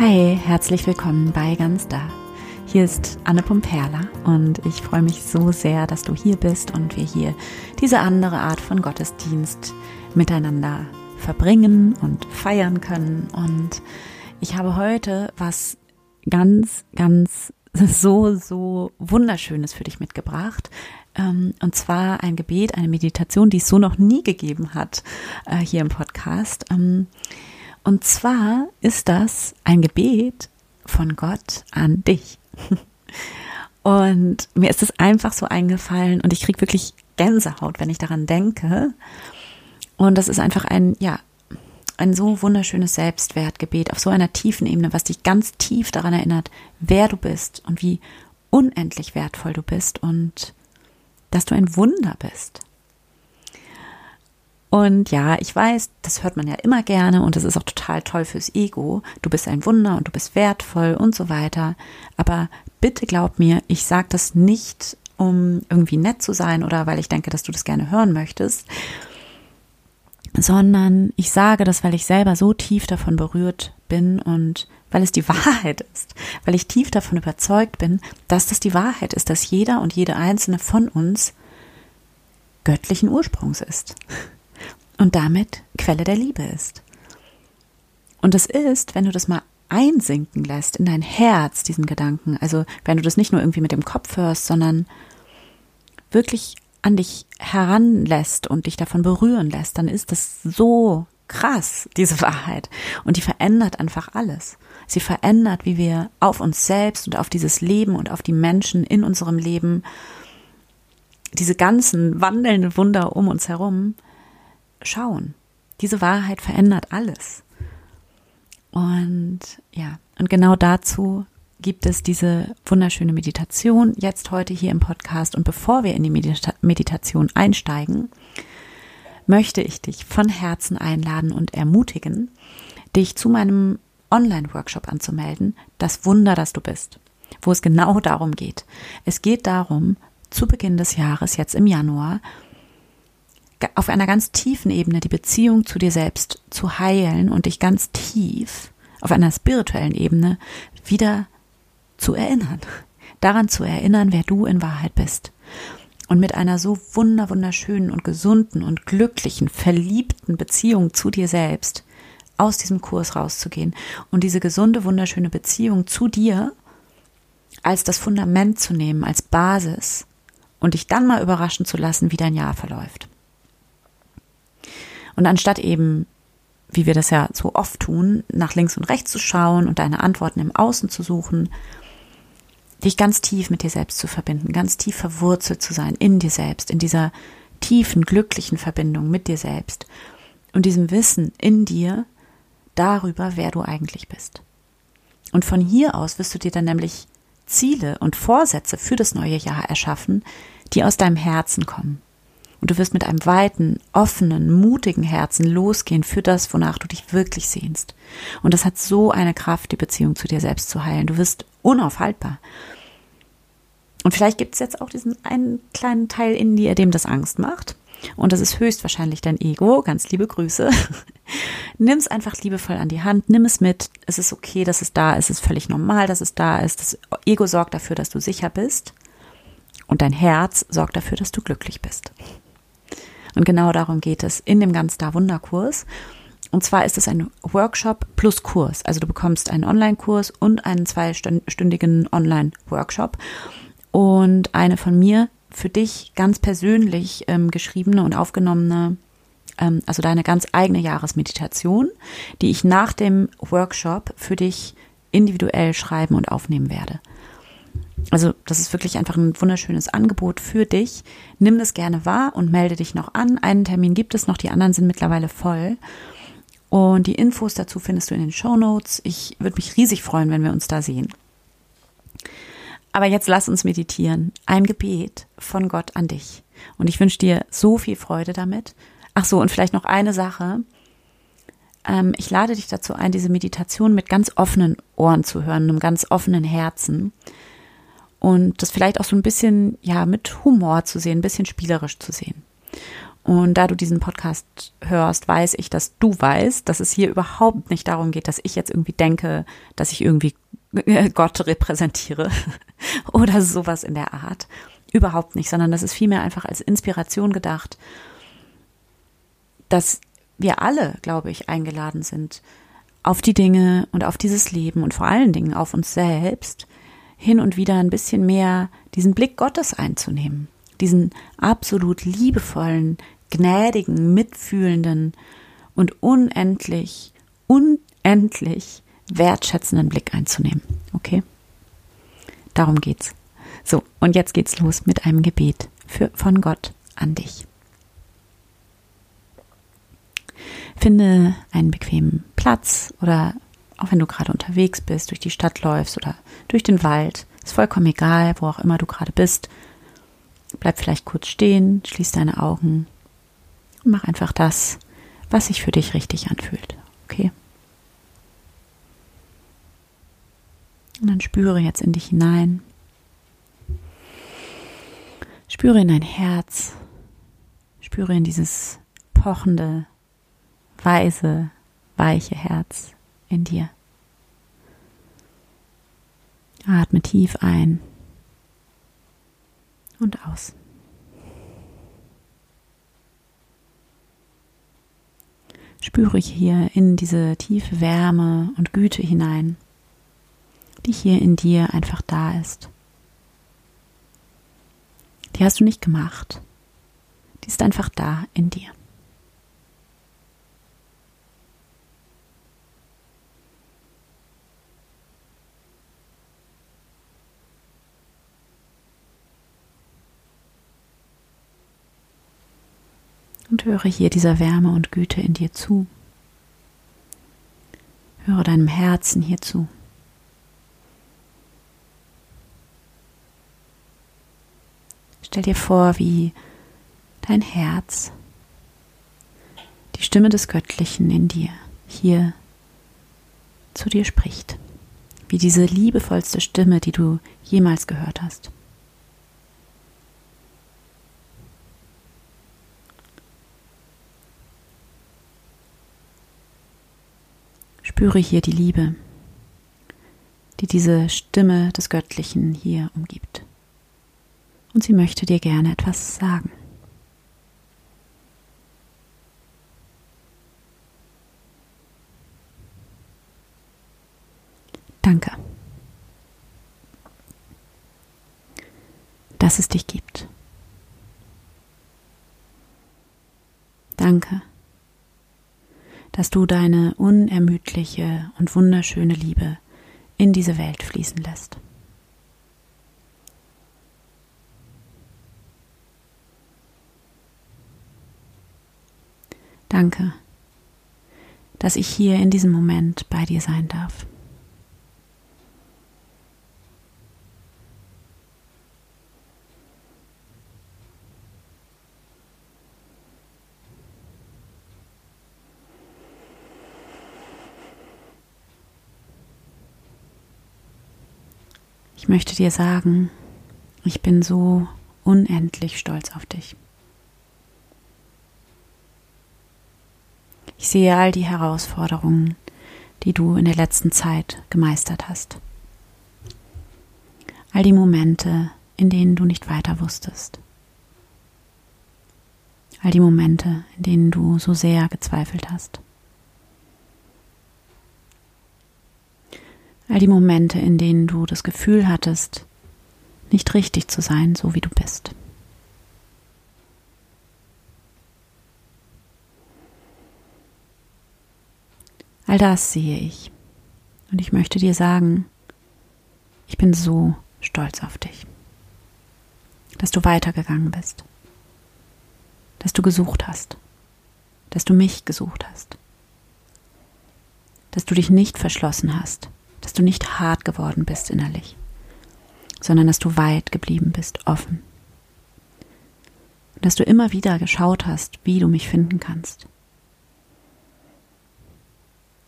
Hi, herzlich willkommen bei Ganz Da. Hier ist Anne Pumperla und ich freue mich so sehr, dass du hier bist und wir hier diese andere Art von Gottesdienst miteinander verbringen und feiern können. Und ich habe heute was ganz, ganz so, so wunderschönes für dich mitgebracht. Ähm, und zwar ein Gebet, eine Meditation, die es so noch nie gegeben hat äh, hier im Podcast. Und zwar ist das ein Gebet von Gott an dich. Und mir ist es einfach so eingefallen und ich kriege wirklich Gänsehaut, wenn ich daran denke. Und das ist einfach ein, ja, ein so wunderschönes Selbstwertgebet auf so einer tiefen Ebene, was dich ganz tief daran erinnert, wer du bist und wie unendlich wertvoll du bist und dass du ein Wunder bist. Und ja, ich weiß, das hört man ja immer gerne und das ist auch total toll fürs Ego. Du bist ein Wunder und du bist wertvoll und so weiter. Aber bitte glaub mir, ich sage das nicht, um irgendwie nett zu sein oder weil ich denke, dass du das gerne hören möchtest, sondern ich sage das, weil ich selber so tief davon berührt bin und weil es die Wahrheit ist, weil ich tief davon überzeugt bin, dass das die Wahrheit ist, dass jeder und jede einzelne von uns göttlichen Ursprungs ist und damit Quelle der Liebe ist. Und es ist, wenn du das mal einsinken lässt in dein Herz, diesen Gedanken, also wenn du das nicht nur irgendwie mit dem Kopf hörst, sondern wirklich an dich heranlässt und dich davon berühren lässt, dann ist das so krass, diese Wahrheit. Und die verändert einfach alles. Sie verändert, wie wir auf uns selbst und auf dieses Leben und auf die Menschen in unserem Leben, diese ganzen wandelnden Wunder um uns herum, schauen. Diese Wahrheit verändert alles. Und ja, und genau dazu gibt es diese wunderschöne Meditation jetzt heute hier im Podcast. Und bevor wir in die Medita Meditation einsteigen, möchte ich dich von Herzen einladen und ermutigen, dich zu meinem Online-Workshop anzumelden, das Wunder, das du bist, wo es genau darum geht. Es geht darum, zu Beginn des Jahres, jetzt im Januar, auf einer ganz tiefen Ebene die Beziehung zu dir selbst zu heilen und dich ganz tief auf einer spirituellen Ebene wieder zu erinnern. Daran zu erinnern, wer du in Wahrheit bist. Und mit einer so wunder, wunderschönen und gesunden und glücklichen, verliebten Beziehung zu dir selbst aus diesem Kurs rauszugehen und diese gesunde, wunderschöne Beziehung zu dir als das Fundament zu nehmen, als Basis und dich dann mal überraschen zu lassen, wie dein Jahr verläuft. Und anstatt eben, wie wir das ja so oft tun, nach links und rechts zu schauen und deine Antworten im Außen zu suchen, dich ganz tief mit dir selbst zu verbinden, ganz tief verwurzelt zu sein in dir selbst, in dieser tiefen, glücklichen Verbindung mit dir selbst und diesem Wissen in dir darüber, wer du eigentlich bist. Und von hier aus wirst du dir dann nämlich Ziele und Vorsätze für das neue Jahr erschaffen, die aus deinem Herzen kommen. Und du wirst mit einem weiten, offenen, mutigen Herzen losgehen für das, wonach du dich wirklich sehnst. Und das hat so eine Kraft, die Beziehung zu dir selbst zu heilen. Du wirst unaufhaltbar. Und vielleicht gibt es jetzt auch diesen einen kleinen Teil in dir, dem das Angst macht. Und das ist höchstwahrscheinlich dein Ego. Ganz liebe Grüße. nimm es einfach liebevoll an die Hand, nimm es mit. Es ist okay, dass es da ist. Es ist völlig normal, dass es da ist. Das Ego sorgt dafür, dass du sicher bist. Und dein Herz sorgt dafür, dass du glücklich bist. Und genau darum geht es in dem ganz da Wunderkurs. Und zwar ist es ein Workshop plus Kurs. Also du bekommst einen Online-Kurs und einen zweistündigen Online-Workshop und eine von mir für dich ganz persönlich ähm, geschriebene und aufgenommene, ähm, also deine ganz eigene Jahresmeditation, die ich nach dem Workshop für dich individuell schreiben und aufnehmen werde. Also das ist wirklich einfach ein wunderschönes Angebot für dich. Nimm das gerne wahr und melde dich noch an. Einen Termin gibt es noch, die anderen sind mittlerweile voll. Und die Infos dazu findest du in den Show Notes. Ich würde mich riesig freuen, wenn wir uns da sehen. Aber jetzt lass uns meditieren. Ein Gebet von Gott an dich. Und ich wünsche dir so viel Freude damit. Ach so, und vielleicht noch eine Sache. Ähm, ich lade dich dazu ein, diese Meditation mit ganz offenen Ohren zu hören, einem ganz offenen Herzen und das vielleicht auch so ein bisschen, ja, mit Humor zu sehen, ein bisschen spielerisch zu sehen. Und da du diesen Podcast hörst, weiß ich, dass du weißt, dass es hier überhaupt nicht darum geht, dass ich jetzt irgendwie denke, dass ich irgendwie Gott repräsentiere oder sowas in der Art. Überhaupt nicht, sondern das ist vielmehr einfach als Inspiration gedacht, dass wir alle, glaube ich, eingeladen sind, auf die Dinge und auf dieses Leben und vor allen Dingen auf uns selbst hin und wieder ein bisschen mehr diesen Blick Gottes einzunehmen, diesen absolut liebevollen, gnädigen, mitfühlenden und unendlich, unendlich wertschätzenden Blick einzunehmen. Okay? Darum geht's. So, und jetzt geht's los mit einem Gebet für, von Gott an dich. Finde einen bequemen Platz oder auch wenn du gerade unterwegs bist, durch die Stadt läufst oder durch den Wald, ist vollkommen egal, wo auch immer du gerade bist. Bleib vielleicht kurz stehen, schließ deine Augen und mach einfach das, was sich für dich richtig anfühlt. Okay? Und dann spüre jetzt in dich hinein. Spüre in dein Herz. Spüre in dieses pochende, weise, weiche Herz in dir. Atme tief ein und aus. Spüre hier in diese tiefe Wärme und Güte hinein, die hier in dir einfach da ist. Die hast du nicht gemacht. Die ist einfach da in dir. und höre hier dieser Wärme und Güte in dir zu. Höre deinem Herzen hier zu. Stell dir vor, wie dein Herz die Stimme des Göttlichen in dir hier zu dir spricht, wie diese liebevollste Stimme, die du jemals gehört hast. Spüre hier die Liebe, die diese Stimme des Göttlichen hier umgibt. Und sie möchte dir gerne etwas sagen. Danke, dass es dich gibt. Danke, dass du deine unermüdliche und wunderschöne Liebe in diese Welt fließen lässt. Danke, dass ich hier in diesem Moment bei dir sein darf. Ich möchte dir sagen, ich bin so unendlich stolz auf dich. Ich sehe all die Herausforderungen, die du in der letzten Zeit gemeistert hast. All die Momente, in denen du nicht weiter wusstest. All die Momente, in denen du so sehr gezweifelt hast. All die Momente, in denen du das Gefühl hattest, nicht richtig zu sein, so wie du bist. All das sehe ich. Und ich möchte dir sagen, ich bin so stolz auf dich, dass du weitergegangen bist, dass du gesucht hast, dass du mich gesucht hast, dass du dich nicht verschlossen hast, dass du nicht hart geworden bist innerlich, sondern dass du weit geblieben bist, offen. Und dass du immer wieder geschaut hast, wie du mich finden kannst.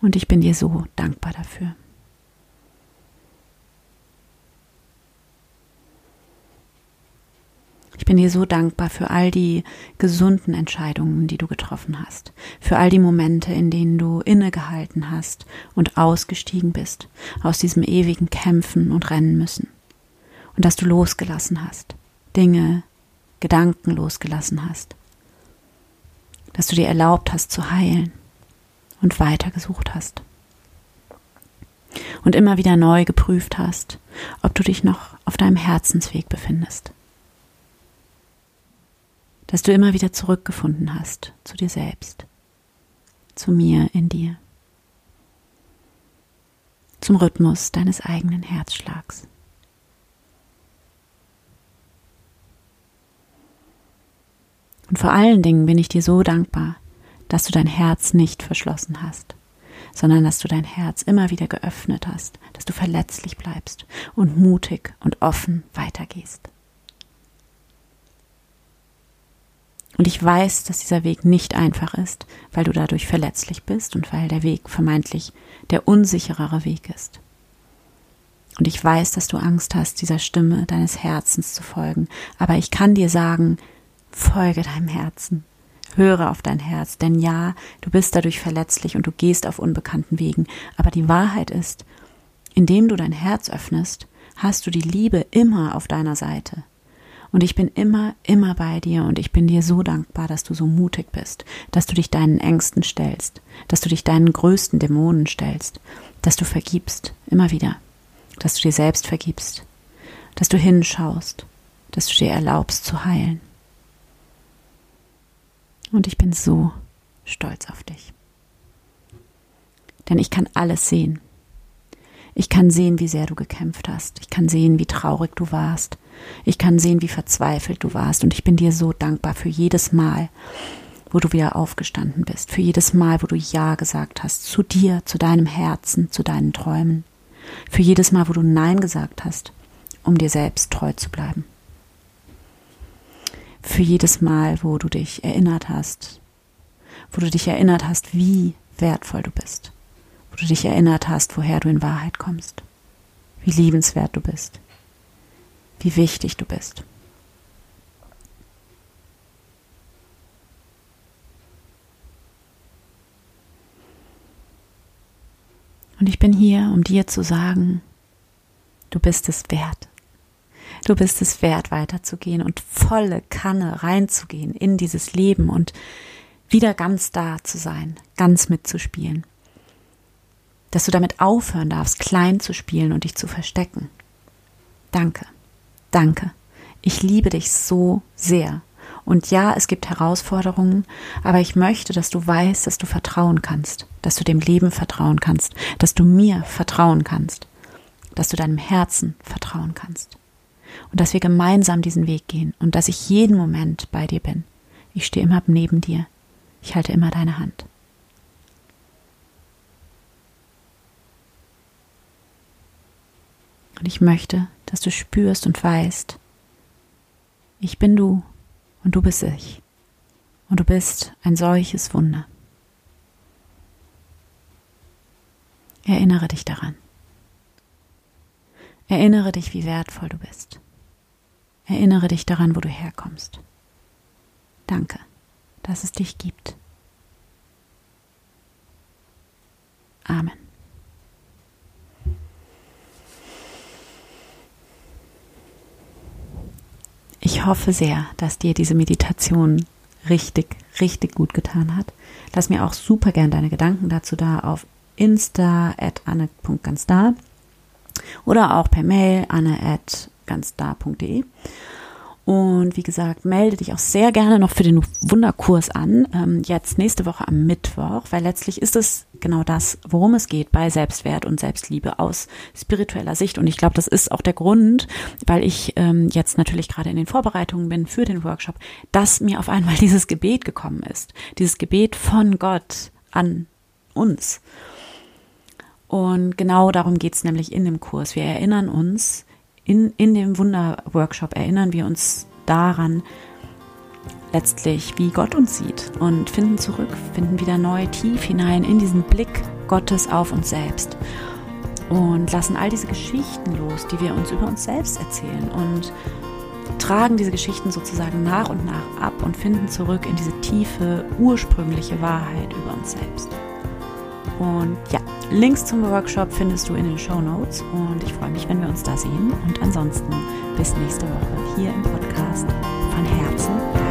Und ich bin dir so dankbar dafür. Ich bin dir so dankbar für all die gesunden Entscheidungen, die du getroffen hast, für all die Momente, in denen du innegehalten hast und ausgestiegen bist aus diesem ewigen Kämpfen und Rennen müssen. Und dass du losgelassen hast, Dinge, Gedanken losgelassen hast, dass du dir erlaubt hast zu heilen und weitergesucht hast. Und immer wieder neu geprüft hast, ob du dich noch auf deinem Herzensweg befindest dass du immer wieder zurückgefunden hast zu dir selbst, zu mir in dir, zum Rhythmus deines eigenen Herzschlags. Und vor allen Dingen bin ich dir so dankbar, dass du dein Herz nicht verschlossen hast, sondern dass du dein Herz immer wieder geöffnet hast, dass du verletzlich bleibst und mutig und offen weitergehst. Und ich weiß, dass dieser Weg nicht einfach ist, weil du dadurch verletzlich bist und weil der Weg vermeintlich der unsicherere Weg ist. Und ich weiß, dass du Angst hast, dieser Stimme deines Herzens zu folgen. Aber ich kann dir sagen, folge deinem Herzen. Höre auf dein Herz. Denn ja, du bist dadurch verletzlich und du gehst auf unbekannten Wegen. Aber die Wahrheit ist, indem du dein Herz öffnest, hast du die Liebe immer auf deiner Seite. Und ich bin immer, immer bei dir und ich bin dir so dankbar, dass du so mutig bist, dass du dich deinen Ängsten stellst, dass du dich deinen größten Dämonen stellst, dass du vergibst, immer wieder, dass du dir selbst vergibst, dass du hinschaust, dass du dir erlaubst zu heilen. Und ich bin so stolz auf dich. Denn ich kann alles sehen. Ich kann sehen, wie sehr du gekämpft hast. Ich kann sehen, wie traurig du warst. Ich kann sehen, wie verzweifelt du warst. Und ich bin dir so dankbar für jedes Mal, wo du wieder aufgestanden bist. Für jedes Mal, wo du Ja gesagt hast. Zu dir, zu deinem Herzen, zu deinen Träumen. Für jedes Mal, wo du Nein gesagt hast, um dir selbst treu zu bleiben. Für jedes Mal, wo du dich erinnert hast, wo du dich erinnert hast, wie wertvoll du bist wo du dich erinnert hast, woher du in Wahrheit kommst, wie liebenswert du bist, wie wichtig du bist. Und ich bin hier, um dir zu sagen, du bist es wert. Du bist es wert, weiterzugehen und volle Kanne reinzugehen in dieses Leben und wieder ganz da zu sein, ganz mitzuspielen dass du damit aufhören darfst, klein zu spielen und dich zu verstecken. Danke, danke. Ich liebe dich so sehr. Und ja, es gibt Herausforderungen, aber ich möchte, dass du weißt, dass du vertrauen kannst, dass du dem Leben vertrauen kannst, dass du mir vertrauen kannst, dass du deinem Herzen vertrauen kannst. Und dass wir gemeinsam diesen Weg gehen und dass ich jeden Moment bei dir bin. Ich stehe immer neben dir. Ich halte immer deine Hand. Und ich möchte, dass du spürst und weißt, ich bin du und du bist ich. Und du bist ein solches Wunder. Erinnere dich daran. Erinnere dich, wie wertvoll du bist. Erinnere dich daran, wo du herkommst. Danke, dass es dich gibt. Amen. Ich hoffe sehr, dass dir diese Meditation richtig, richtig gut getan hat. Lass mir auch super gern deine Gedanken dazu da auf insta at anne.ganzdar oder auch per Mail anne at ganzdar.de. Und wie gesagt, melde dich auch sehr gerne noch für den Wunderkurs an, ähm, jetzt nächste Woche am Mittwoch, weil letztlich ist es genau das, worum es geht bei Selbstwert und Selbstliebe aus spiritueller Sicht. Und ich glaube, das ist auch der Grund, weil ich ähm, jetzt natürlich gerade in den Vorbereitungen bin für den Workshop, dass mir auf einmal dieses Gebet gekommen ist. Dieses Gebet von Gott an uns. Und genau darum geht es nämlich in dem Kurs. Wir erinnern uns, in, in dem Wunder-Workshop erinnern wir uns daran, letztlich, wie Gott uns sieht und finden zurück, finden wieder neu tief hinein in diesen Blick Gottes auf uns selbst und lassen all diese Geschichten los, die wir uns über uns selbst erzählen und tragen diese Geschichten sozusagen nach und nach ab und finden zurück in diese tiefe, ursprüngliche Wahrheit über uns selbst. Und ja, Links zum Workshop findest du in den Show Notes. Und ich freue mich, wenn wir uns da sehen. Und ansonsten bis nächste Woche hier im Podcast. Von Herzen